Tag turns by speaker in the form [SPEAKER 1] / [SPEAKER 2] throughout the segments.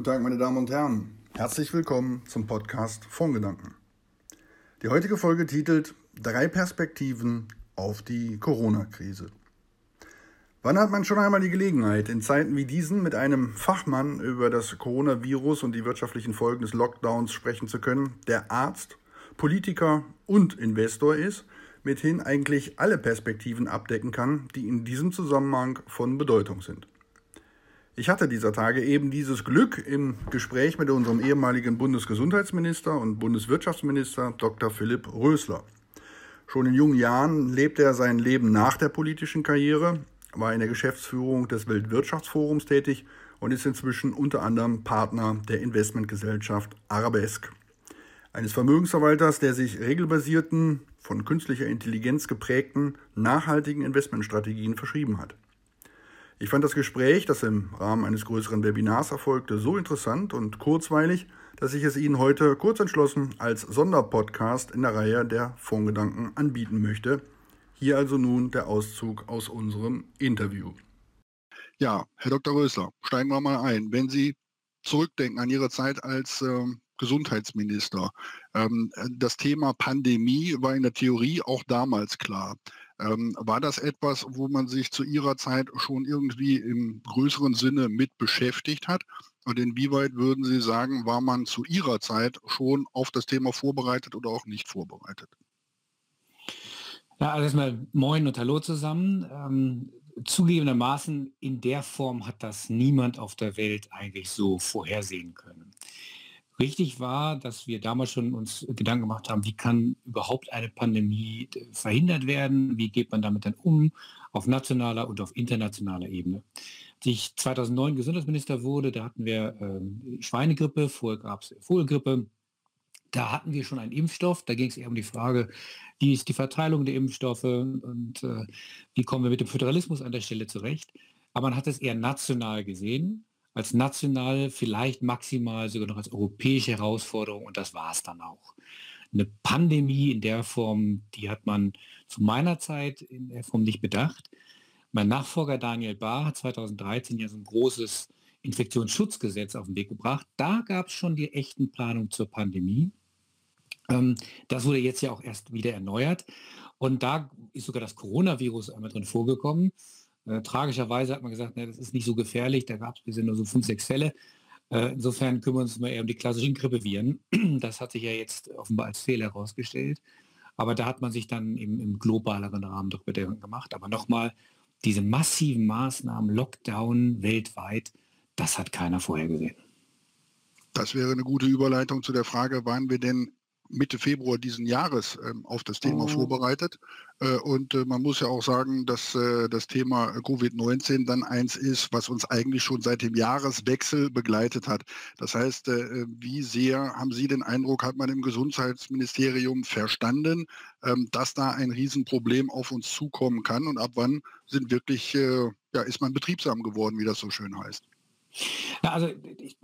[SPEAKER 1] Guten Tag, meine Damen und Herren. Herzlich willkommen zum Podcast Fondgedanken. Die heutige Folge titelt Drei Perspektiven auf die Corona-Krise. Wann hat man schon einmal die Gelegenheit, in Zeiten wie diesen mit einem Fachmann über das Coronavirus und die wirtschaftlichen Folgen des Lockdowns sprechen zu können, der Arzt, Politiker und Investor ist, mithin eigentlich alle Perspektiven abdecken kann, die in diesem Zusammenhang von Bedeutung sind? Ich hatte dieser Tage eben dieses Glück im Gespräch mit unserem ehemaligen Bundesgesundheitsminister und Bundeswirtschaftsminister Dr. Philipp Rösler. Schon in jungen Jahren lebte er sein Leben nach der politischen Karriere, war in der Geschäftsführung des Weltwirtschaftsforums tätig und ist inzwischen unter anderem Partner der Investmentgesellschaft Arabesque. Eines Vermögensverwalters, der sich regelbasierten, von künstlicher Intelligenz geprägten, nachhaltigen Investmentstrategien verschrieben hat. Ich fand das Gespräch, das im Rahmen eines größeren Webinars erfolgte, so interessant und kurzweilig, dass ich es Ihnen heute kurz entschlossen als Sonderpodcast in der Reihe der Fondgedanken anbieten möchte. Hier also nun der Auszug aus unserem Interview.
[SPEAKER 2] Ja, Herr Dr. Rösler, steigen wir mal ein. Wenn Sie zurückdenken an Ihre Zeit als ähm, Gesundheitsminister, ähm, das Thema Pandemie war in der Theorie auch damals klar. Ähm, war das etwas, wo man sich zu Ihrer Zeit schon irgendwie im größeren Sinne mit beschäftigt hat? Und inwieweit würden Sie sagen, war man zu Ihrer Zeit schon auf das Thema vorbereitet oder auch nicht vorbereitet?
[SPEAKER 3] Ja, also erstmal Moin und Hallo zusammen. Ähm, zugegebenermaßen in der Form hat das niemand auf der Welt eigentlich so vorhersehen können. Richtig war, dass wir damals schon uns Gedanken gemacht haben, wie kann überhaupt eine Pandemie äh, verhindert werden, wie geht man damit dann um auf nationaler und auf internationaler Ebene. Als ich 2009 Gesundheitsminister wurde, da hatten wir ähm, Schweinegrippe, vorher gab es Vogelgrippe. Da hatten wir schon einen Impfstoff, da ging es eher um die Frage, wie ist die Verteilung der Impfstoffe und äh, wie kommen wir mit dem Föderalismus an der Stelle zurecht. Aber man hat es eher national gesehen als national, vielleicht maximal sogar noch als europäische Herausforderung und das war es dann auch. Eine Pandemie in der Form, die hat man zu meiner Zeit in der Form nicht bedacht. Mein Nachfolger Daniel Bahr hat 2013 ja so ein großes Infektionsschutzgesetz auf den Weg gebracht. Da gab es schon die echten Planungen zur Pandemie. Ähm, das wurde jetzt ja auch erst wieder erneuert. Und da ist sogar das Coronavirus einmal drin vorgekommen. Äh, tragischerweise hat man gesagt, ne, das ist nicht so gefährlich, da gab es bisher nur so fünf, sechs Fälle. Äh, insofern kümmern wir uns mal eher um die klassischen Grippeviren. Das hat sich ja jetzt offenbar als Fehler herausgestellt. Aber da hat man sich dann im, im globaleren Rahmen doch Bedenken gemacht. Aber nochmal, diese massiven Maßnahmen, Lockdown weltweit, das hat keiner vorhergesehen.
[SPEAKER 2] Das wäre eine gute Überleitung zu der Frage, waren wir denn Mitte Februar diesen Jahres ähm, auf das Thema oh. vorbereitet. Äh, und äh, man muss ja auch sagen, dass äh, das Thema Covid-19 dann eins ist, was uns eigentlich schon seit dem Jahreswechsel begleitet hat. Das heißt, äh, wie sehr haben Sie den Eindruck, hat man im Gesundheitsministerium verstanden, ähm, dass da ein Riesenproblem auf uns zukommen kann und ab wann sind wirklich, äh, ja, ist man betriebsam geworden, wie das so schön heißt?
[SPEAKER 3] Ja, also ich,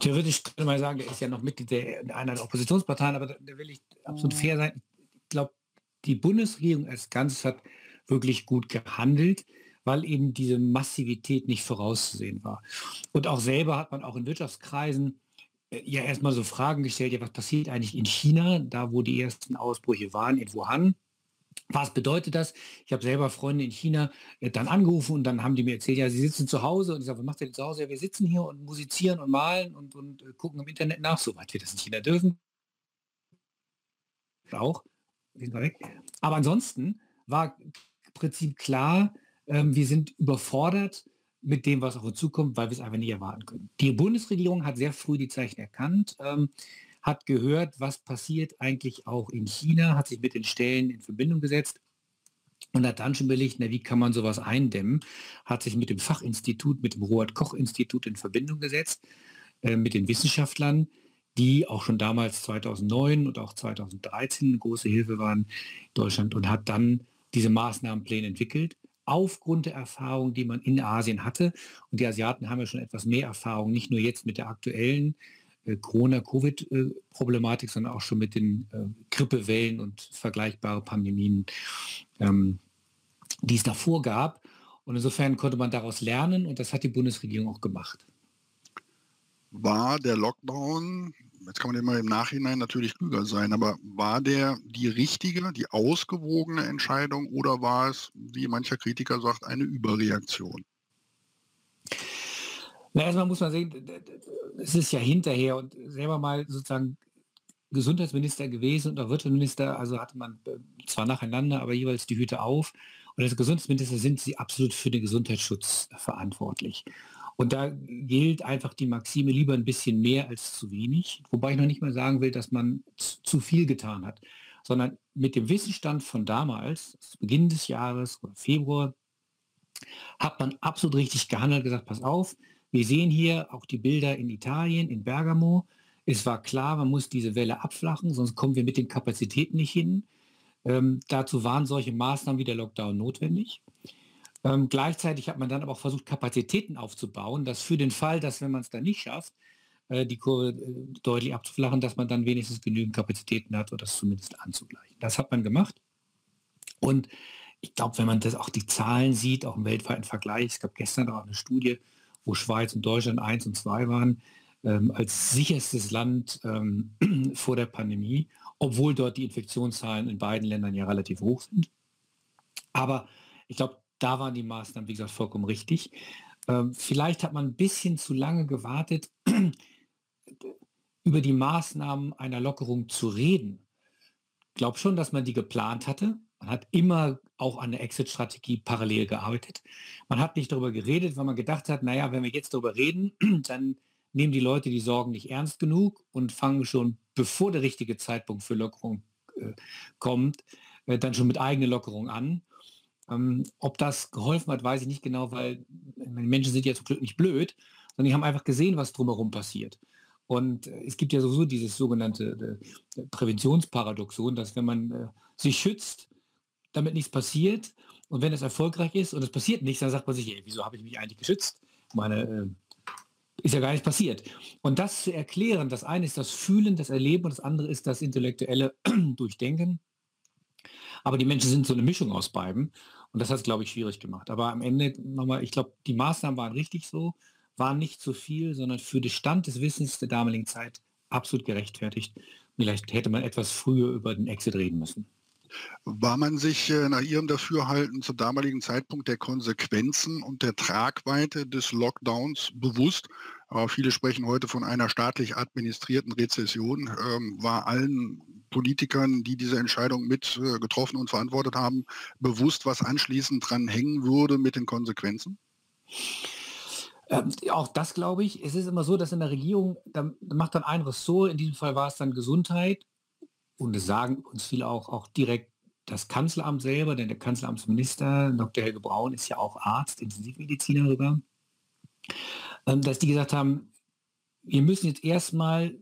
[SPEAKER 3] theoretisch könnte man sagen, der ist ja noch Mitglied der, einer der Oppositionsparteien, aber da, will ich absolut fair sein. Ich glaube, die Bundesregierung als Ganzes hat wirklich gut gehandelt, weil eben diese Massivität nicht vorauszusehen war. Und auch selber hat man auch in Wirtschaftskreisen äh, ja erstmal so Fragen gestellt, ja, was passiert eigentlich in China, da wo die ersten Ausbrüche waren, in Wuhan. Was bedeutet das? Ich habe selber Freunde in China äh, dann angerufen und dann haben die mir erzählt, ja, sie sitzen zu Hause und ich sage, was macht ihr denn zu Hause? Ja, wir sitzen hier und musizieren und malen und, und äh, gucken im Internet nach, soweit wir das in China dürfen. Auch. Aber ansonsten war im Prinzip klar, ähm, wir sind überfordert mit dem, was auf uns zukommt, weil wir es einfach nicht erwarten können. Die Bundesregierung hat sehr früh die Zeichen erkannt. Ähm, hat gehört, was passiert eigentlich auch in China, hat sich mit den Stellen in Verbindung gesetzt und hat dann schon belegt, na, wie kann man sowas eindämmen, hat sich mit dem Fachinstitut, mit dem Robert-Koch-Institut in Verbindung gesetzt, äh, mit den Wissenschaftlern, die auch schon damals 2009 und auch 2013 eine große Hilfe waren in Deutschland und hat dann diese Maßnahmenpläne entwickelt aufgrund der Erfahrung, die man in Asien hatte. Und die Asiaten haben ja schon etwas mehr Erfahrung, nicht nur jetzt mit der aktuellen Corona-Covid-Problematik, sondern auch schon mit den äh, Grippewellen und vergleichbare Pandemien, ähm, die es davor gab. Und insofern konnte man daraus lernen und das hat die Bundesregierung auch gemacht.
[SPEAKER 2] war der Lockdown, jetzt kann man immer im Nachhinein natürlich klüger sein, aber war der die richtige, die ausgewogene Entscheidung oder war es, wie mancher Kritiker sagt, eine Überreaktion?
[SPEAKER 3] Na, erstmal muss man sehen, es ist ja hinterher und selber mal sozusagen Gesundheitsminister gewesen und auch Wirtschaftsminister, also hatte man äh, zwar nacheinander, aber jeweils die Hüte auf. Und als Gesundheitsminister sind sie absolut für den Gesundheitsschutz verantwortlich. Und da gilt einfach die Maxime lieber ein bisschen mehr als zu wenig, wobei ich noch nicht mal sagen will, dass man zu viel getan hat, sondern mit dem Wissensstand von damals, Beginn des Jahres oder Februar, hat man absolut richtig gehandelt, gesagt, pass auf, wir sehen hier auch die Bilder in Italien, in Bergamo. Es war klar, man muss diese Welle abflachen, sonst kommen wir mit den Kapazitäten nicht hin. Ähm, dazu waren solche Maßnahmen wie der Lockdown notwendig. Ähm, gleichzeitig hat man dann aber auch versucht, Kapazitäten aufzubauen, dass für den Fall, dass wenn man es dann nicht schafft, äh, die Kurve äh, deutlich abzuflachen, dass man dann wenigstens genügend Kapazitäten hat oder das zumindest anzugleichen. Das hat man gemacht. Und ich glaube, wenn man das auch die Zahlen sieht, auch im weltweiten Vergleich, es gab gestern auch eine Studie, wo Schweiz und Deutschland 1 und 2 waren, ähm, als sicherstes Land ähm, vor der Pandemie, obwohl dort die Infektionszahlen in beiden Ländern ja relativ hoch sind. Aber ich glaube, da waren die Maßnahmen, wie gesagt, vollkommen richtig. Ähm, vielleicht hat man ein bisschen zu lange gewartet, über die Maßnahmen einer Lockerung zu reden. Ich glaube schon, dass man die geplant hatte. Man hat immer auch an der Exit-Strategie parallel gearbeitet. Man hat nicht darüber geredet, weil man gedacht hat, naja, wenn wir jetzt darüber reden, dann nehmen die Leute die Sorgen nicht ernst genug und fangen schon, bevor der richtige Zeitpunkt für Lockerung äh, kommt, äh, dann schon mit eigener Lockerung an. Ähm, ob das geholfen hat, weiß ich nicht genau, weil die Menschen sind ja zum Glück nicht blöd, sondern die haben einfach gesehen, was drumherum passiert. Und äh, es gibt ja sowieso dieses sogenannte äh, Präventionsparadoxon, dass wenn man äh, sich schützt, damit nichts passiert und wenn es erfolgreich ist und es passiert nichts, dann sagt man sich, ey, wieso habe ich mich eigentlich geschützt? Meine, äh, ist ja gar nicht passiert. Und das zu erklären, das eine ist das Fühlen, das Erleben und das andere ist das intellektuelle Durchdenken. Aber die Menschen sind so eine Mischung aus beiden. Und das hat es, glaube ich, schwierig gemacht. Aber am Ende nochmal, ich glaube, die Maßnahmen waren richtig so, waren nicht zu viel, sondern für den Stand des Wissens der damaligen Zeit absolut gerechtfertigt. Vielleicht hätte man etwas früher über den Exit reden müssen.
[SPEAKER 2] War man sich äh, nach Ihrem Dafürhalten zum damaligen Zeitpunkt der Konsequenzen und der Tragweite des Lockdowns bewusst? Aber viele sprechen heute von einer staatlich administrierten Rezession. Ähm, war allen Politikern, die diese Entscheidung mit äh, getroffen und verantwortet haben, bewusst, was anschließend dran hängen würde mit den Konsequenzen?
[SPEAKER 3] Ähm, auch das glaube ich. Es ist immer so, dass in der Regierung, da macht dann ein Ressort, in diesem Fall war es dann Gesundheit, und es sagen uns viele auch, auch direkt das Kanzleramt selber, denn der Kanzleramtsminister, Dr. Helge Braun, ist ja auch Arzt, Intensivmediziner sogar, ähm, dass die gesagt haben, wir müssen jetzt erstmal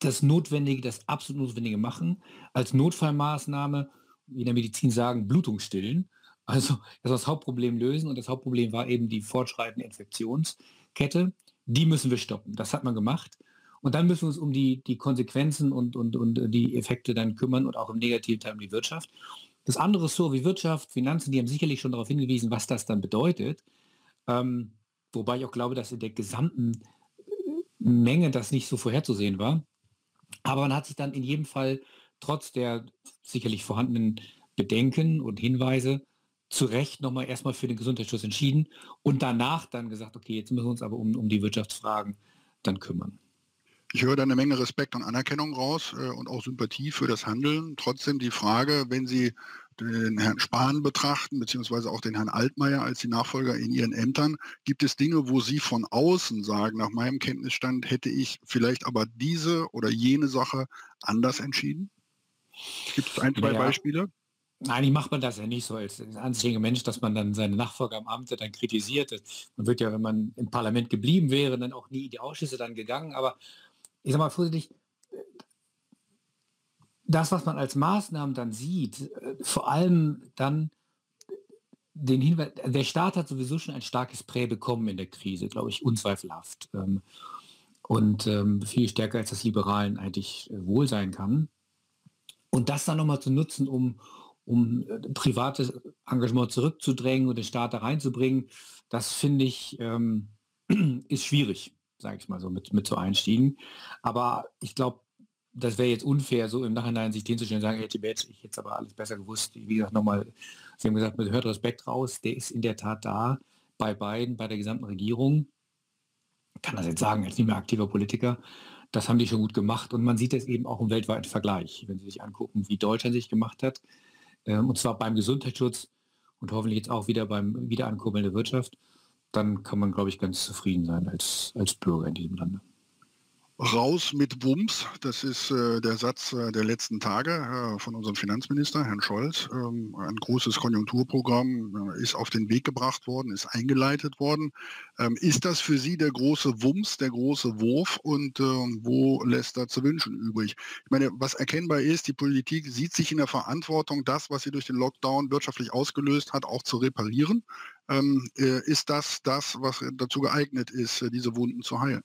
[SPEAKER 3] das Notwendige, das absolut Notwendige machen, als Notfallmaßnahme, wie in der Medizin sagen, Blutung stillen. Also das Hauptproblem lösen und das Hauptproblem war eben die fortschreitende Infektionskette. Die müssen wir stoppen. Das hat man gemacht. Und dann müssen wir uns um die, die Konsequenzen und, und, und die Effekte dann kümmern und auch im negativen Teil um die Wirtschaft. Das andere so wie Wirtschaft, Finanzen, die haben sicherlich schon darauf hingewiesen, was das dann bedeutet. Ähm, wobei ich auch glaube, dass in der gesamten Menge das nicht so vorherzusehen war. Aber man hat sich dann in jedem Fall trotz der sicherlich vorhandenen Bedenken und Hinweise zu Recht nochmal erstmal für den Gesundheitsschutz entschieden und danach dann gesagt, okay, jetzt müssen wir uns aber um, um die Wirtschaftsfragen dann kümmern.
[SPEAKER 2] Ich höre da eine Menge Respekt und Anerkennung raus äh, und auch Sympathie für das Handeln. Trotzdem die Frage, wenn Sie den Herrn Spahn betrachten, beziehungsweise auch den Herrn Altmaier als die Nachfolger in ihren Ämtern, gibt es Dinge, wo Sie von außen sagen, nach meinem Kenntnisstand hätte ich vielleicht aber diese oder jene Sache anders entschieden? Gibt es ein, zwei ja. Beispiele?
[SPEAKER 3] Eigentlich macht man das ja nicht so als anständiger Mensch, dass man dann seine Nachfolger am Amt dann kritisiert. Man wird ja, wenn man im Parlament geblieben wäre, dann auch nie in die Ausschüsse dann gegangen. Aber ich sag mal vorsichtig, das, was man als Maßnahmen dann sieht, äh, vor allem dann den Hinweis, der Staat hat sowieso schon ein starkes Prä bekommen in der Krise, glaube ich, unzweifelhaft. Ähm, und ähm, viel stärker als das Liberalen eigentlich äh, wohl sein kann. Und das dann nochmal zu nutzen, um, um äh, privates Engagement zurückzudrängen und den Staat da reinzubringen, das finde ich, ähm, ist schwierig. Sage ich mal so, mit, mit so einstiegen. Aber ich glaube, das wäre jetzt unfair, so im Nachhinein sich den zu stellen und sagen, hey Tibet, ich hätte aber alles besser gewusst. Wie gesagt, nochmal, Sie haben gesagt, hört Respekt raus, der ist in der Tat da, bei beiden, bei der gesamten Regierung. Ich kann das jetzt sagen, als nicht mehr aktiver Politiker. Das haben die schon gut gemacht und man sieht es eben auch im weltweiten Vergleich, wenn Sie sich angucken, wie Deutschland sich gemacht hat. Ähm, und zwar beim Gesundheitsschutz und hoffentlich jetzt auch wieder beim Wiederankurbeln der Wirtschaft. Dann kann man, glaube ich, ganz zufrieden sein als, als Bürger in diesem Lande.
[SPEAKER 2] Raus mit Wumms, das ist äh, der Satz äh, der letzten Tage äh, von unserem Finanzminister, Herrn Scholz. Ähm, ein großes Konjunkturprogramm äh, ist auf den Weg gebracht worden, ist eingeleitet worden. Ähm, ist das für Sie der große Wumms, der große Wurf und ähm, wo lässt er zu wünschen übrig? Ich meine, was erkennbar ist, die Politik sieht sich in der Verantwortung, das, was sie durch den Lockdown wirtschaftlich ausgelöst hat, auch zu reparieren. Ähm, äh, ist das das, was dazu geeignet ist, äh, diese Wunden zu heilen?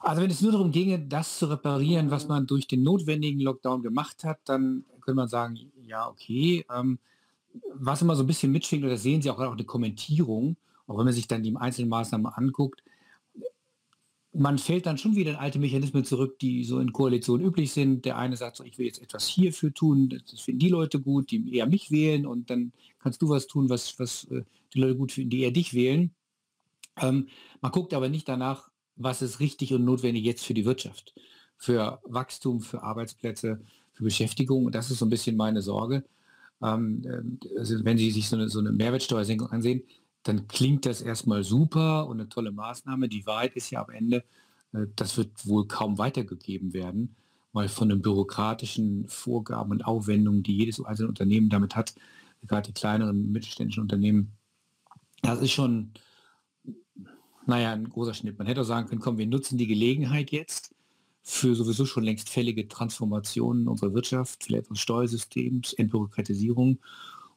[SPEAKER 3] Also wenn es nur darum ginge, das zu reparieren, was man durch den notwendigen Lockdown gemacht hat, dann könnte man sagen, ja, okay. Ähm, was immer so ein bisschen mitschwingt, oder sehen Sie auch eine Kommentierung, auch wenn man sich dann die einzelnen Maßnahmen anguckt, man fällt dann schon wieder in alte Mechanismen zurück, die so in Koalitionen üblich sind. Der eine sagt so, ich will jetzt etwas hierfür tun, das finden die Leute gut, die eher mich wählen und dann kannst du was tun, was, was äh, die Leute gut finden, die eher dich wählen. Ähm, man guckt aber nicht danach, was ist richtig und notwendig jetzt für die Wirtschaft, für Wachstum, für Arbeitsplätze, für Beschäftigung. Und das ist so ein bisschen meine Sorge. Ähm, also wenn Sie sich so eine, so eine Mehrwertsteuersenkung ansehen, dann klingt das erstmal super und eine tolle Maßnahme. Die Wahrheit ist ja am Ende, äh, das wird wohl kaum weitergegeben werden, weil von den bürokratischen Vorgaben und Aufwendungen, die jedes einzelne Unternehmen damit hat, gerade die kleineren mittelständischen Unternehmen, das ist schon naja, ein großer Schnitt. Man hätte auch sagen können, komm, wir nutzen die Gelegenheit jetzt für sowieso schon längst fällige Transformationen unserer Wirtschaft, vielleicht unseres Steuersystems, Entbürokratisierung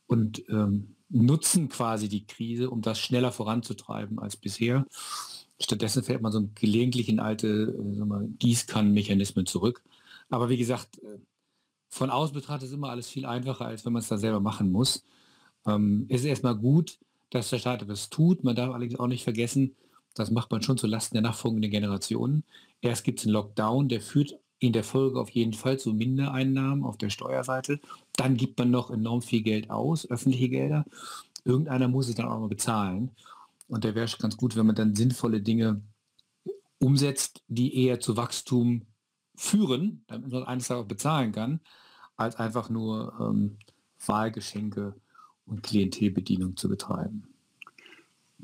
[SPEAKER 3] und ähm, nutzen quasi die Krise, um das schneller voranzutreiben als bisher. Stattdessen fällt man so gelegentlich in alte äh, Gießkannenmechanismen zurück. Aber wie gesagt, äh, von außen betrachtet ist immer alles viel einfacher, als wenn man es da selber machen muss. Ähm, ist erstmal gut, dass der Staat etwas tut. Man darf allerdings auch nicht vergessen, das macht man schon zulasten der nachfolgenden Generationen. Erst gibt es einen Lockdown, der führt in der Folge auf jeden Fall zu Mindereinnahmen auf der Steuerseite. Dann gibt man noch enorm viel Geld aus, öffentliche Gelder. Irgendeiner muss es dann auch mal bezahlen. Und da wäre es ganz gut, wenn man dann sinnvolle Dinge umsetzt, die eher zu Wachstum führen, damit man eines auch bezahlen kann, als einfach nur ähm, Wahlgeschenke und Klientelbedienung zu betreiben.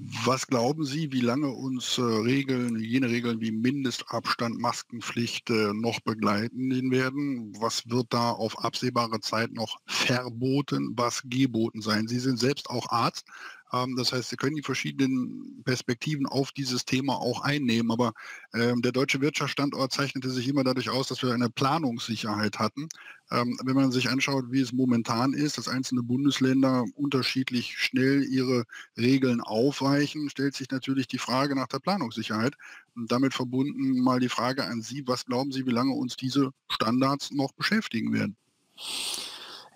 [SPEAKER 2] Was glauben Sie, wie lange uns äh, Regeln, jene Regeln wie Mindestabstand, Maskenpflicht äh, noch begleiten werden? Was wird da auf absehbare Zeit noch verboten, was geboten sein? Sie sind selbst auch Arzt. Ähm, das heißt, Sie können die verschiedenen Perspektiven auf dieses Thema auch einnehmen. Aber ähm, der deutsche Wirtschaftsstandort zeichnete sich immer dadurch aus, dass wir eine Planungssicherheit hatten. Ähm, wenn man sich anschaut, wie es momentan ist, dass einzelne Bundesländer unterschiedlich schnell ihre Regeln aufweichen, stellt sich natürlich die Frage nach der Planungssicherheit. Und damit verbunden mal die Frage an Sie, was glauben Sie, wie lange uns diese Standards noch beschäftigen werden?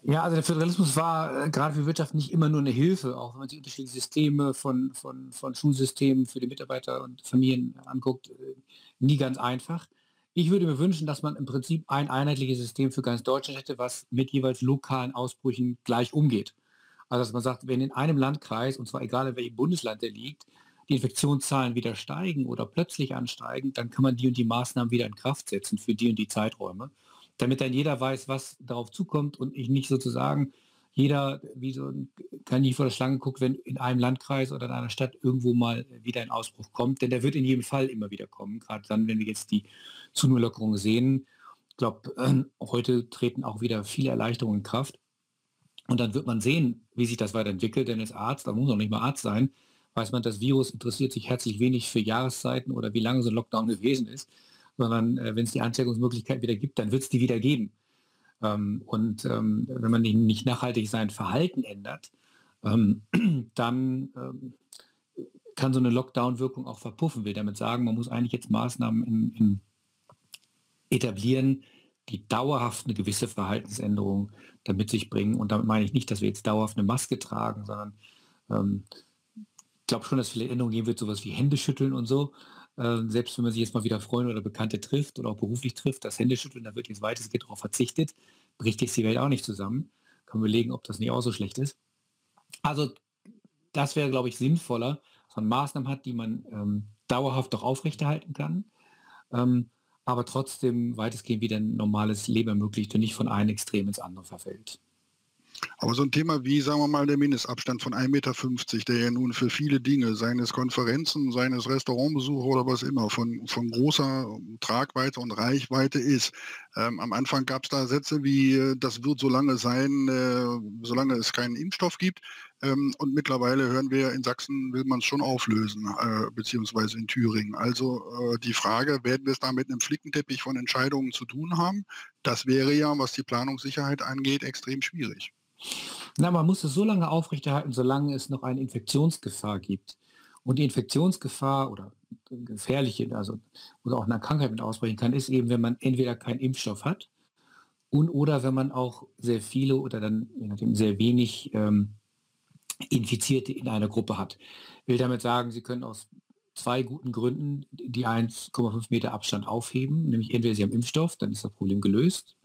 [SPEAKER 3] Ja, also der Föderalismus war äh, gerade für Wirtschaft nicht immer nur eine Hilfe, auch wenn man sich unterschiedliche Systeme von, von, von Schulsystemen für die Mitarbeiter und Familien anguckt, äh, nie ganz einfach. Ich würde mir wünschen, dass man im Prinzip ein einheitliches System für ganz Deutschland hätte, was mit jeweils lokalen Ausbrüchen gleich umgeht. Also dass man sagt, wenn in einem Landkreis, und zwar egal in welchem Bundesland der liegt, die Infektionszahlen wieder steigen oder plötzlich ansteigen, dann kann man die und die Maßnahmen wieder in Kraft setzen für die und die Zeiträume damit dann jeder weiß, was darauf zukommt und ich nicht sozusagen jeder wie so kann nicht vor der Schlange guckt, wenn in einem Landkreis oder in einer Stadt irgendwo mal wieder ein Ausbruch kommt, denn der wird in jedem Fall immer wieder kommen, gerade dann, wenn wir jetzt die Zunurlockerung sehen. Ich glaube, äh, heute treten auch wieder viele Erleichterungen in Kraft. Und dann wird man sehen, wie sich das weiterentwickelt, denn als Arzt, da muss auch nicht mal Arzt sein, weiß man, das Virus interessiert sich herzlich wenig für Jahreszeiten oder wie lange so ein Lockdown gewesen ist sondern äh, wenn es die Ansteckungsmöglichkeit wieder gibt, dann wird es die wieder geben. Ähm, und ähm, wenn man nicht nachhaltig sein Verhalten ändert, ähm, dann ähm, kann so eine Lockdown-Wirkung auch verpuffen. Will damit sagen, man muss eigentlich jetzt Maßnahmen in, in etablieren, die dauerhaft eine gewisse Verhaltensänderung damit sich bringen. Und damit meine ich nicht, dass wir jetzt dauerhaft eine Maske tragen, sondern ähm, glaube schon, dass vielleicht Änderungen geben wird, sowas wie Hände schütteln und so. Äh, selbst wenn man sich jetzt mal wieder Freunde oder Bekannte trifft oder auch beruflich trifft, das Händeschütteln, da wird jetzt weitestgehend darauf verzichtet, bricht jetzt die Welt auch nicht zusammen. Kann man überlegen, ob das nicht auch so schlecht ist. Also das wäre, glaube ich, sinnvoller, dass man Maßnahmen hat, die man ähm, dauerhaft doch aufrechterhalten kann, ähm, aber trotzdem weitestgehend wieder ein normales Leben ermöglicht und nicht von einem Extrem ins andere verfällt.
[SPEAKER 2] Aber so ein Thema wie, sagen wir mal, der Mindestabstand von 1,50 Meter, der ja nun für viele Dinge, seines Konferenzen, seines Restaurantbesuchs oder was immer, von, von großer Tragweite und Reichweite ist. Ähm, am Anfang gab es da Sätze wie, äh, das wird so lange sein, äh, solange es keinen Impfstoff gibt. Ähm, und mittlerweile hören wir, in Sachsen will man es schon auflösen, äh, beziehungsweise in Thüringen. Also äh, die Frage, werden wir es da mit einem Flickenteppich von Entscheidungen zu tun haben? Das wäre ja, was die Planungssicherheit angeht, extrem schwierig.
[SPEAKER 3] Na, man muss es so lange aufrechterhalten, solange es noch eine Infektionsgefahr gibt. Und die Infektionsgefahr oder gefährliche, also oder auch eine Krankheit mit ausbrechen kann, ist eben, wenn man entweder keinen Impfstoff hat und oder wenn man auch sehr viele oder dann sehr wenig ähm, Infizierte in einer Gruppe hat. Ich will damit sagen, Sie können aus zwei guten Gründen die 1,5 Meter Abstand aufheben, nämlich entweder Sie haben Impfstoff, dann ist das Problem gelöst,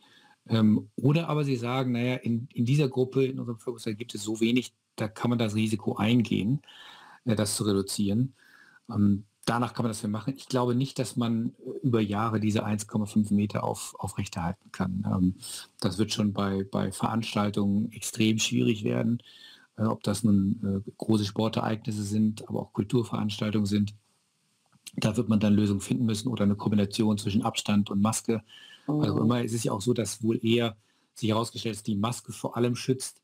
[SPEAKER 3] ähm, oder aber Sie sagen, naja, in, in dieser Gruppe, in unserem Bevölkerungsteil gibt es so wenig, da kann man das Risiko eingehen, äh, das zu reduzieren. Ähm, danach kann man das machen. Ich glaube nicht, dass man äh, über Jahre diese 1,5 Meter auf, aufrechterhalten kann. Ähm, das wird schon bei, bei Veranstaltungen extrem schwierig werden, ob das nun äh, große Sportereignisse sind, aber auch Kulturveranstaltungen sind. Da wird man dann Lösungen finden müssen oder eine Kombination zwischen Abstand und Maske. Also mhm. immer ist es ja auch so, dass wohl eher sich herausgestellt ist, die Maske vor allem schützt,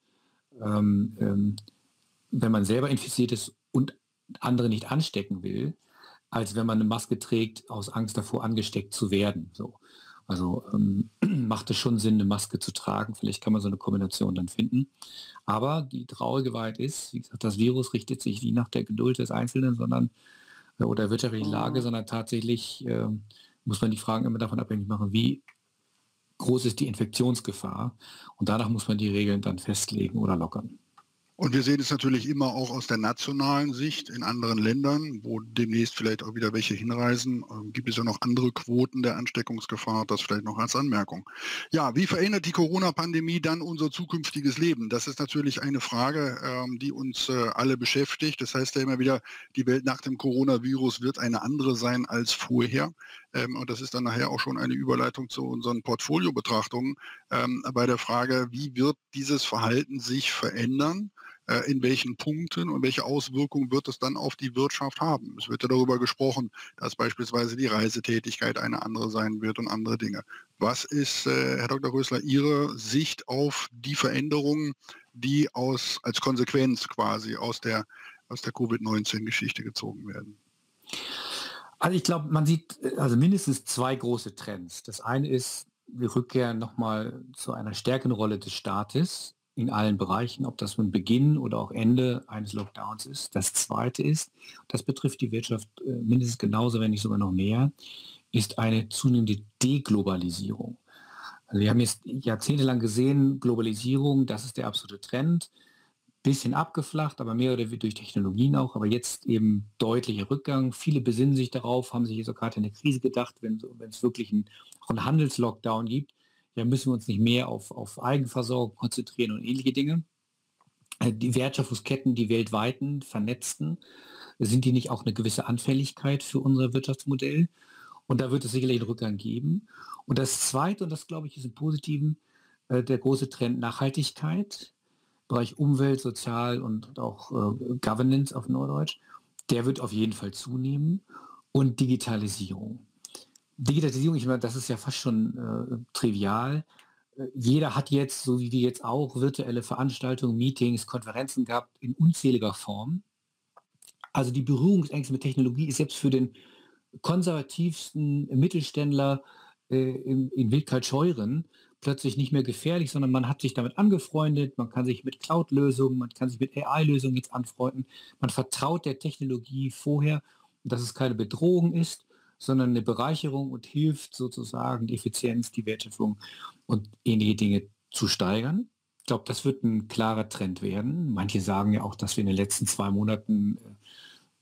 [SPEAKER 3] ähm, ähm, wenn man selber infiziert ist und andere nicht anstecken will, als wenn man eine Maske trägt aus Angst davor, angesteckt zu werden. So. Also ähm, macht es schon Sinn, eine Maske zu tragen. Vielleicht kann man so eine Kombination dann finden. Aber die traurige Wahrheit ist, wie gesagt, das Virus richtet sich nicht nach der Geduld des Einzelnen, sondern äh, oder wirtschaftlichen Lage, mhm. sondern tatsächlich äh, muss man die Fragen immer davon abhängig machen, wie groß ist die Infektionsgefahr. Und danach muss man die Regeln dann festlegen oder lockern.
[SPEAKER 2] Und wir sehen es natürlich immer auch aus der nationalen Sicht in anderen Ländern, wo demnächst vielleicht auch wieder welche hinreisen. Ähm, gibt es ja noch andere Quoten der Ansteckungsgefahr, das vielleicht noch als Anmerkung. Ja, wie verändert die Corona-Pandemie dann unser zukünftiges Leben? Das ist natürlich eine Frage, ähm, die uns äh, alle beschäftigt. Das heißt ja immer wieder, die Welt nach dem Coronavirus wird eine andere sein als vorher. Ähm, und das ist dann nachher auch schon eine Überleitung zu unseren Portfoliobetrachtungen bei der Frage, wie wird dieses Verhalten sich verändern? Äh, in welchen Punkten und welche Auswirkungen wird es dann auf die Wirtschaft haben. Es wird ja darüber gesprochen, dass beispielsweise die Reisetätigkeit eine andere sein wird und andere Dinge. Was ist, äh, Herr Dr. Rösler, Ihre Sicht auf die Veränderungen, die aus, als Konsequenz quasi aus der, aus der Covid-19-Geschichte gezogen werden?
[SPEAKER 3] Also ich glaube, man sieht äh, also mindestens zwei große Trends. Das eine ist die Rückkehr nochmal zu einer stärkeren Rolle des Staates in allen Bereichen, ob das nun Beginn oder auch Ende eines Lockdowns ist. Das Zweite ist, das betrifft die Wirtschaft äh, mindestens genauso, wenn nicht sogar noch mehr, ist eine zunehmende Deglobalisierung. Also wir haben jetzt jahrzehntelang gesehen, Globalisierung, das ist der absolute Trend. Bisschen abgeflacht, aber mehr oder weniger durch Technologien auch, aber jetzt eben deutlicher Rückgang. Viele besinnen sich darauf, haben sich jetzt auch gerade in der Krise gedacht, wenn, es wirklich einen, einen Handelslockdown gibt, ja, müssen wir uns nicht mehr auf, auf Eigenversorgung konzentrieren und ähnliche Dinge. Äh, die Wertschöpfungsketten, die weltweiten, vernetzten, sind die nicht auch eine gewisse Anfälligkeit für unser Wirtschaftsmodell? Und da wird es sicherlich einen Rückgang geben. Und das Zweite, und das glaube ich ist im Positiven, äh, der große Trend Nachhaltigkeit, Bereich Umwelt, Sozial und auch äh, Governance auf Norddeutsch, der wird auf jeden Fall zunehmen. Und Digitalisierung. Digitalisierung, ich meine, das ist ja fast schon äh, trivial. Äh, jeder hat jetzt, so wie wir jetzt auch, virtuelle Veranstaltungen, Meetings, Konferenzen gehabt in unzähliger Form. Also die Berührungsängste mit Technologie ist selbst für den konservativsten Mittelständler äh, in, in Wildkaltscheuren plötzlich nicht mehr gefährlich, sondern man hat sich damit angefreundet, man kann sich mit Cloud-Lösungen, man kann sich mit AI-Lösungen jetzt anfreunden, man vertraut der Technologie vorher, dass es keine Bedrohung ist sondern eine Bereicherung und hilft sozusagen die Effizienz, die Wertschöpfung und ähnliche Dinge zu steigern. Ich glaube, das wird ein klarer Trend werden. Manche sagen ja auch, dass wir in den letzten zwei Monaten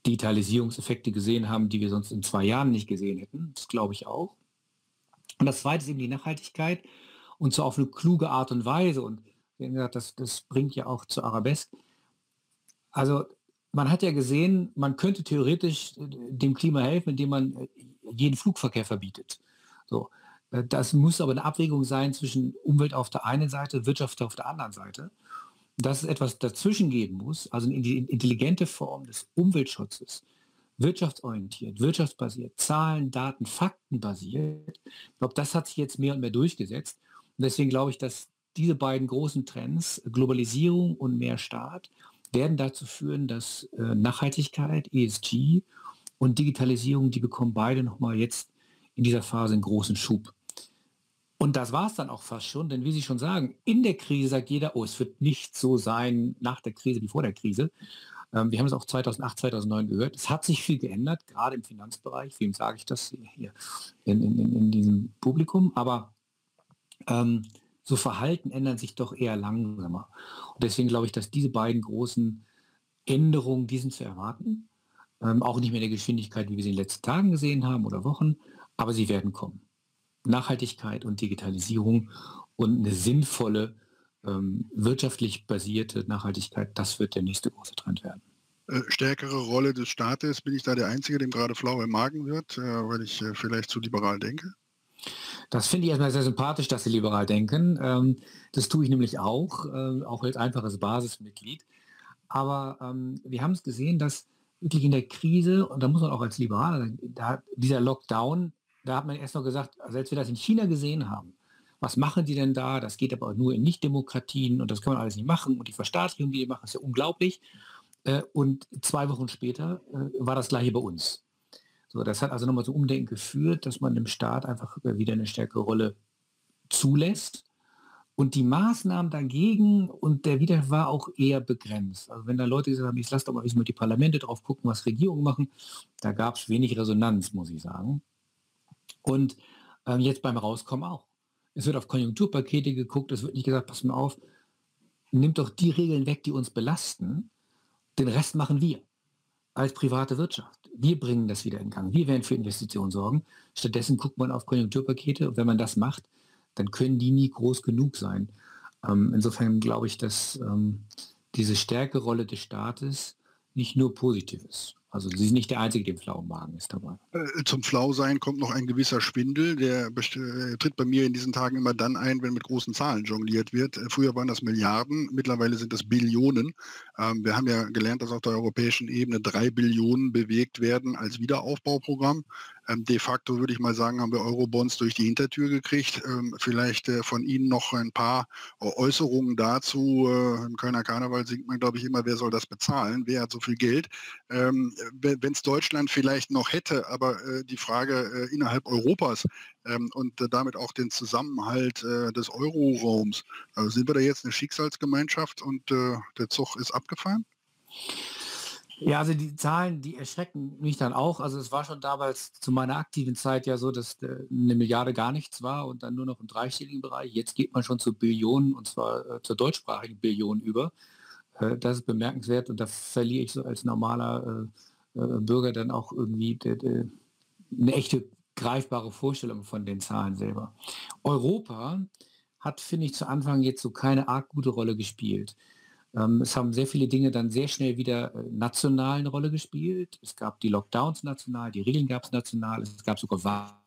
[SPEAKER 3] Digitalisierungseffekte gesehen haben, die wir sonst in zwei Jahren nicht gesehen hätten. Das glaube ich auch. Und das zweite ist eben die Nachhaltigkeit und zwar auf eine kluge Art und Weise. Und wie gesagt, das, das bringt ja auch zu Arabesque. Also man hat ja gesehen, man könnte theoretisch äh, dem Klima helfen, indem man äh, jeden Flugverkehr verbietet. So. Äh, das muss aber eine Abwägung sein zwischen Umwelt auf der einen Seite, Wirtschaft auf der anderen Seite. Dass es etwas dazwischen geben muss, also eine intelligente Form des Umweltschutzes, wirtschaftsorientiert, wirtschaftsbasiert, Zahlen, Daten, Fakten basiert. Ich glaube, das hat sich jetzt mehr und mehr durchgesetzt. Und deswegen glaube ich, dass diese beiden großen Trends, Globalisierung und mehr Staat, werden dazu führen, dass äh, Nachhaltigkeit, ESG und Digitalisierung, die bekommen beide nochmal jetzt in dieser Phase einen großen Schub. Und das war es dann auch fast schon, denn wie Sie schon sagen, in der Krise sagt jeder, oh, es wird nicht so sein nach der Krise wie vor der Krise. Ähm, wir haben es auch 2008, 2009 gehört. Es hat sich viel geändert, gerade im Finanzbereich. Wem sage ich das hier in, in, in diesem Publikum? Aber ähm, so Verhalten ändern sich doch eher langsamer. Und deswegen glaube ich, dass diese beiden großen Änderungen, die sind zu erwarten. Ähm, auch nicht mehr in der Geschwindigkeit, wie wir sie in den letzten Tagen gesehen haben oder Wochen, aber sie werden kommen. Nachhaltigkeit und Digitalisierung und eine sinnvolle, ähm, wirtschaftlich basierte Nachhaltigkeit, das wird der nächste große Trend werden.
[SPEAKER 2] Äh, stärkere Rolle des Staates, bin ich da der Einzige, dem gerade flau im Magen wird, äh, weil ich äh, vielleicht zu liberal denke?
[SPEAKER 3] Das finde ich erstmal sehr sympathisch, dass Sie liberal denken. Ähm, das tue ich nämlich auch, äh, auch als einfaches Basismitglied. Aber ähm, wir haben es gesehen, dass wirklich in der Krise, und da muss man auch als Liberaler, da, dieser Lockdown, da hat man erst noch gesagt, also als wir das in China gesehen haben, was machen die denn da? Das geht aber nur in Nicht-Demokratien und das kann man alles nicht machen. Und die Verstaatlichung, die die machen, ist ja unglaublich. Äh, und zwei Wochen später äh, war das gleiche bei uns. So, das hat also nochmal so Umdenken geführt, dass man dem Staat einfach wieder eine stärkere Rolle zulässt. Und die Maßnahmen dagegen und der Widerstand war auch eher begrenzt. Also wenn da Leute gesagt haben, ich lasse doch mal wie die Parlamente drauf gucken, was Regierungen machen, da gab es wenig Resonanz, muss ich sagen. Und ähm, jetzt beim Rauskommen auch. Es wird auf Konjunkturpakete geguckt, es wird nicht gesagt, pass mal auf, nimmt doch die Regeln weg, die uns belasten, den Rest machen wir als private Wirtschaft. Wir bringen das wieder in Gang. Wir werden für Investitionen sorgen. Stattdessen guckt man auf Konjunkturpakete und wenn man das macht, dann können die nie groß genug sein. Ähm, insofern glaube ich, dass ähm, diese Stärkerolle des Staates nicht nur positiv ist. Also Sie sind nicht der Einzige, der im flauen Magen ist dabei.
[SPEAKER 2] Äh, zum Flausein kommt noch ein gewisser Schwindel, der äh, tritt bei mir in diesen Tagen immer dann ein, wenn mit großen Zahlen jongliert wird. Äh, früher waren das Milliarden, mittlerweile sind das Billionen. Ähm, wir haben ja gelernt, dass auf der europäischen Ebene drei Billionen bewegt werden als Wiederaufbauprogramm. Ähm, de facto würde ich mal sagen, haben wir Eurobonds durch die Hintertür gekriegt. Ähm, vielleicht äh, von Ihnen noch ein paar Äußerungen dazu. Äh, Im Kölner Karneval singt man, glaube ich, immer, wer soll das bezahlen? Wer hat so viel Geld? Ähm, Wenn es Deutschland vielleicht noch hätte, aber äh, die Frage äh, innerhalb Europas ähm, und äh, damit auch den Zusammenhalt äh, des Euroraums. sind wir da jetzt eine Schicksalsgemeinschaft und der Zug ist abgefahren?
[SPEAKER 3] Ja, also die Zahlen, die erschrecken mich dann auch. Also es war schon damals zu meiner aktiven Zeit ja so, dass äh, eine Milliarde gar nichts war und dann nur noch im dreistelligen Bereich. Jetzt geht man schon zu Billionen und zwar äh, zur deutschsprachigen Billionen über. Äh, das ist bemerkenswert und da verliere ich so als normaler Bürger dann auch irgendwie eine echte greifbare Vorstellung von den Zahlen selber. Europa hat, finde ich, zu Anfang jetzt so keine arg gute Rolle gespielt. Ähm, es haben sehr viele Dinge dann sehr schnell wieder äh, national eine Rolle gespielt. Es gab die Lockdowns national, die Regeln gab es national, es gab sogar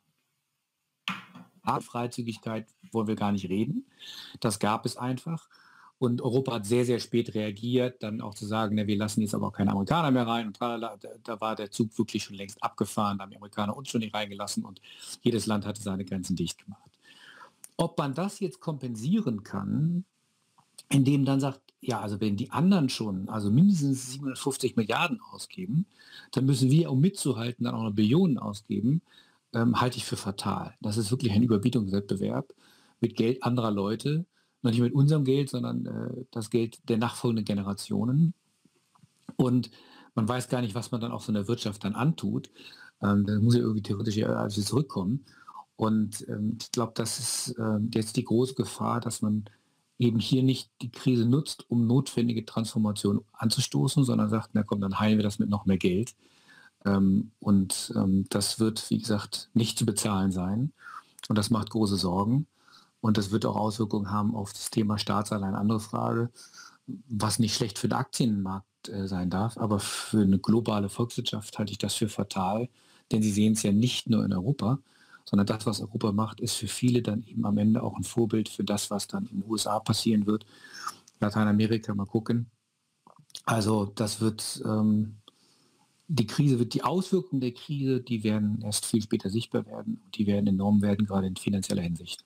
[SPEAKER 3] Freizügigkeit, wollen wir gar nicht reden. Das gab es einfach. Und Europa hat sehr, sehr spät reagiert, dann auch zu sagen, ne, wir lassen jetzt aber auch keine Amerikaner mehr rein. Und da, da war der Zug wirklich schon längst abgefahren, da haben die Amerikaner uns schon nicht reingelassen und jedes Land hatte seine Grenzen dicht gemacht. Ob man das jetzt kompensieren kann, indem dann sagt, ja, also wenn die anderen schon, also mindestens 750 Milliarden ausgeben, dann müssen wir, um mitzuhalten, dann auch noch Billionen ausgeben, ähm, halte ich für fatal. Das ist wirklich ein Überbietungswettbewerb mit Geld anderer Leute, noch nicht mit unserem Geld, sondern äh, das Geld der nachfolgenden Generationen. Und man weiß gar nicht, was man dann auch so in der Wirtschaft dann antut. Ähm, dann muss ja irgendwie theoretisch also zurückkommen. Und ähm, ich glaube, das ist äh, jetzt die große Gefahr, dass man eben hier nicht die Krise nutzt, um notwendige Transformation anzustoßen, sondern sagt, na komm, dann heilen wir das mit noch mehr Geld. Ähm, und ähm, das wird, wie gesagt, nicht zu bezahlen sein. Und das macht große Sorgen. Und das wird auch Auswirkungen haben auf das Thema Staatsanleihen. Andere Frage, was nicht schlecht für den Aktienmarkt äh, sein darf, aber für eine globale Volkswirtschaft halte ich das für fatal. Denn Sie sehen es ja nicht nur in Europa, sondern das, was Europa macht, ist für viele dann eben am Ende auch ein Vorbild für das, was dann in den USA passieren wird. Lateinamerika mal gucken. Also das wird, ähm, die Krise wird, die Auswirkungen der Krise, die werden erst viel später sichtbar werden und die werden enorm werden, gerade in finanzieller Hinsicht.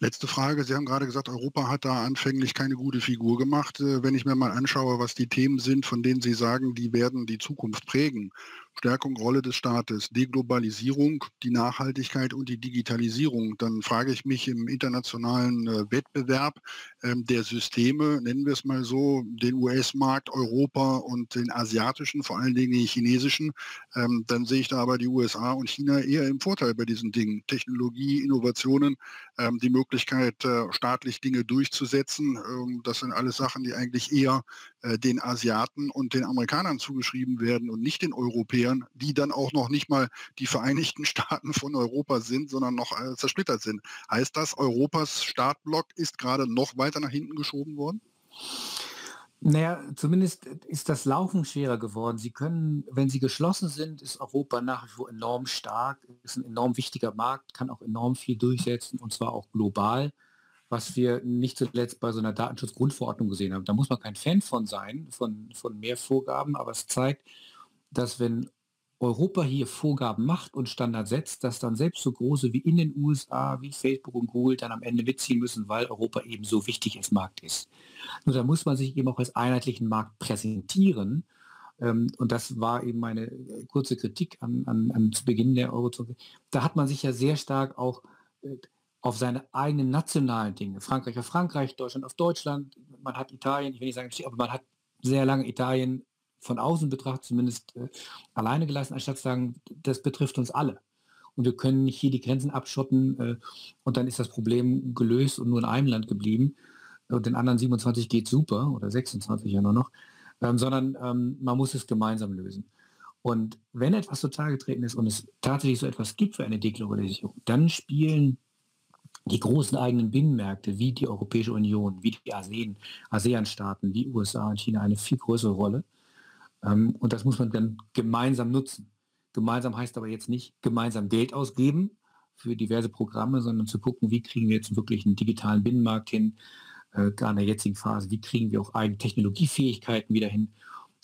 [SPEAKER 2] Letzte Frage. Sie haben gerade gesagt, Europa hat da anfänglich keine gute Figur gemacht. Äh, wenn ich mir mal anschaue, was die Themen sind, von denen Sie sagen, die werden die Zukunft prägen, Stärkung Rolle des Staates, Deglobalisierung, die Nachhaltigkeit und die Digitalisierung, dann frage ich mich im internationalen äh, Wettbewerb ähm, der Systeme, nennen wir es mal so, den US-Markt, Europa und den asiatischen, vor allen Dingen den chinesischen, ähm, dann sehe ich da aber die USA und China eher im Vorteil bei diesen Dingen. Technologie, Innovationen, ähm, die Möglichkeit, äh, staatlich Dinge durchzusetzen, ähm, das sind alles Sachen, die eigentlich eher äh, den Asiaten und den Amerikanern zugeschrieben werden und nicht den Europäern, die dann auch noch nicht mal die Vereinigten Staaten von Europa sind, sondern noch äh, zersplittert sind. Heißt das, Europas Startblock ist gerade noch weiter nach hinten geschoben worden?
[SPEAKER 3] Naja, zumindest ist das Laufen schwerer geworden. Sie können, wenn sie geschlossen sind, ist Europa nach wie vor enorm stark, ist ein enorm wichtiger Markt, kann auch enorm viel durchsetzen und zwar auch global was wir nicht zuletzt bei so einer Datenschutzgrundverordnung gesehen haben. Da muss man kein Fan von sein, von, von mehr Vorgaben, aber es zeigt, dass wenn Europa hier Vorgaben macht und Standard setzt, dass dann selbst so große wie in den USA, wie Facebook und Google dann am Ende mitziehen müssen, weil Europa eben so wichtig als Markt ist. Nur da muss man sich eben auch als einheitlichen Markt präsentieren. Ähm, und das war eben meine kurze Kritik an, an, an zu Beginn der Eurozone. Da hat man sich ja sehr stark auch äh, auf seine eigenen nationalen Dinge. Frankreich auf Frankreich, Deutschland auf Deutschland, man hat Italien, ich will nicht sagen, aber man hat sehr lange Italien von außen betrachtet zumindest äh, alleine gelassen, anstatt zu sagen, das betrifft uns alle. Und wir können nicht hier die Grenzen abschotten äh, und dann ist das Problem gelöst und nur in einem Land geblieben. Und den anderen 27 geht super oder 26 ja nur noch, ähm, sondern ähm, man muss es gemeinsam lösen. Und wenn etwas zutage getreten ist und es tatsächlich so etwas gibt für eine Deglobalisierung, dann spielen die großen eigenen Binnenmärkte wie die Europäische Union, wie die ASEAN-Staaten, wie USA und China eine viel größere Rolle. Ähm, und das muss man dann gemeinsam nutzen. Gemeinsam heißt aber jetzt nicht gemeinsam Geld ausgeben für diverse Programme, sondern zu gucken, wie kriegen wir jetzt wirklich einen digitalen Binnenmarkt hin, äh, in der jetzigen Phase, wie kriegen wir auch eigene Technologiefähigkeiten wieder hin.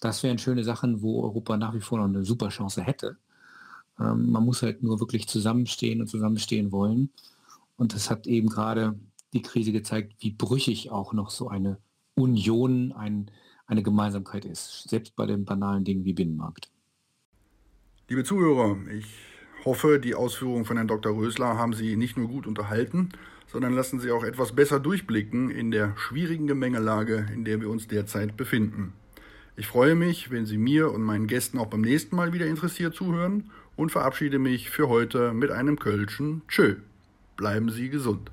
[SPEAKER 3] Das wären schöne Sachen, wo Europa nach wie vor noch eine super Chance hätte. Ähm, man muss halt nur wirklich zusammenstehen und zusammenstehen wollen. Und das hat eben gerade die Krise gezeigt, wie brüchig auch noch so eine Union, ein, eine Gemeinsamkeit ist, selbst bei den banalen Dingen wie Binnenmarkt.
[SPEAKER 1] Liebe Zuhörer, ich hoffe, die Ausführungen von Herrn Dr. Rösler haben Sie nicht nur gut unterhalten, sondern lassen Sie auch etwas besser durchblicken in der schwierigen Gemengelage, in der wir uns derzeit befinden. Ich freue mich, wenn Sie mir und meinen Gästen auch beim nächsten Mal wieder interessiert zuhören und verabschiede mich für heute mit einem Kölschen Tschö. Bleiben Sie gesund.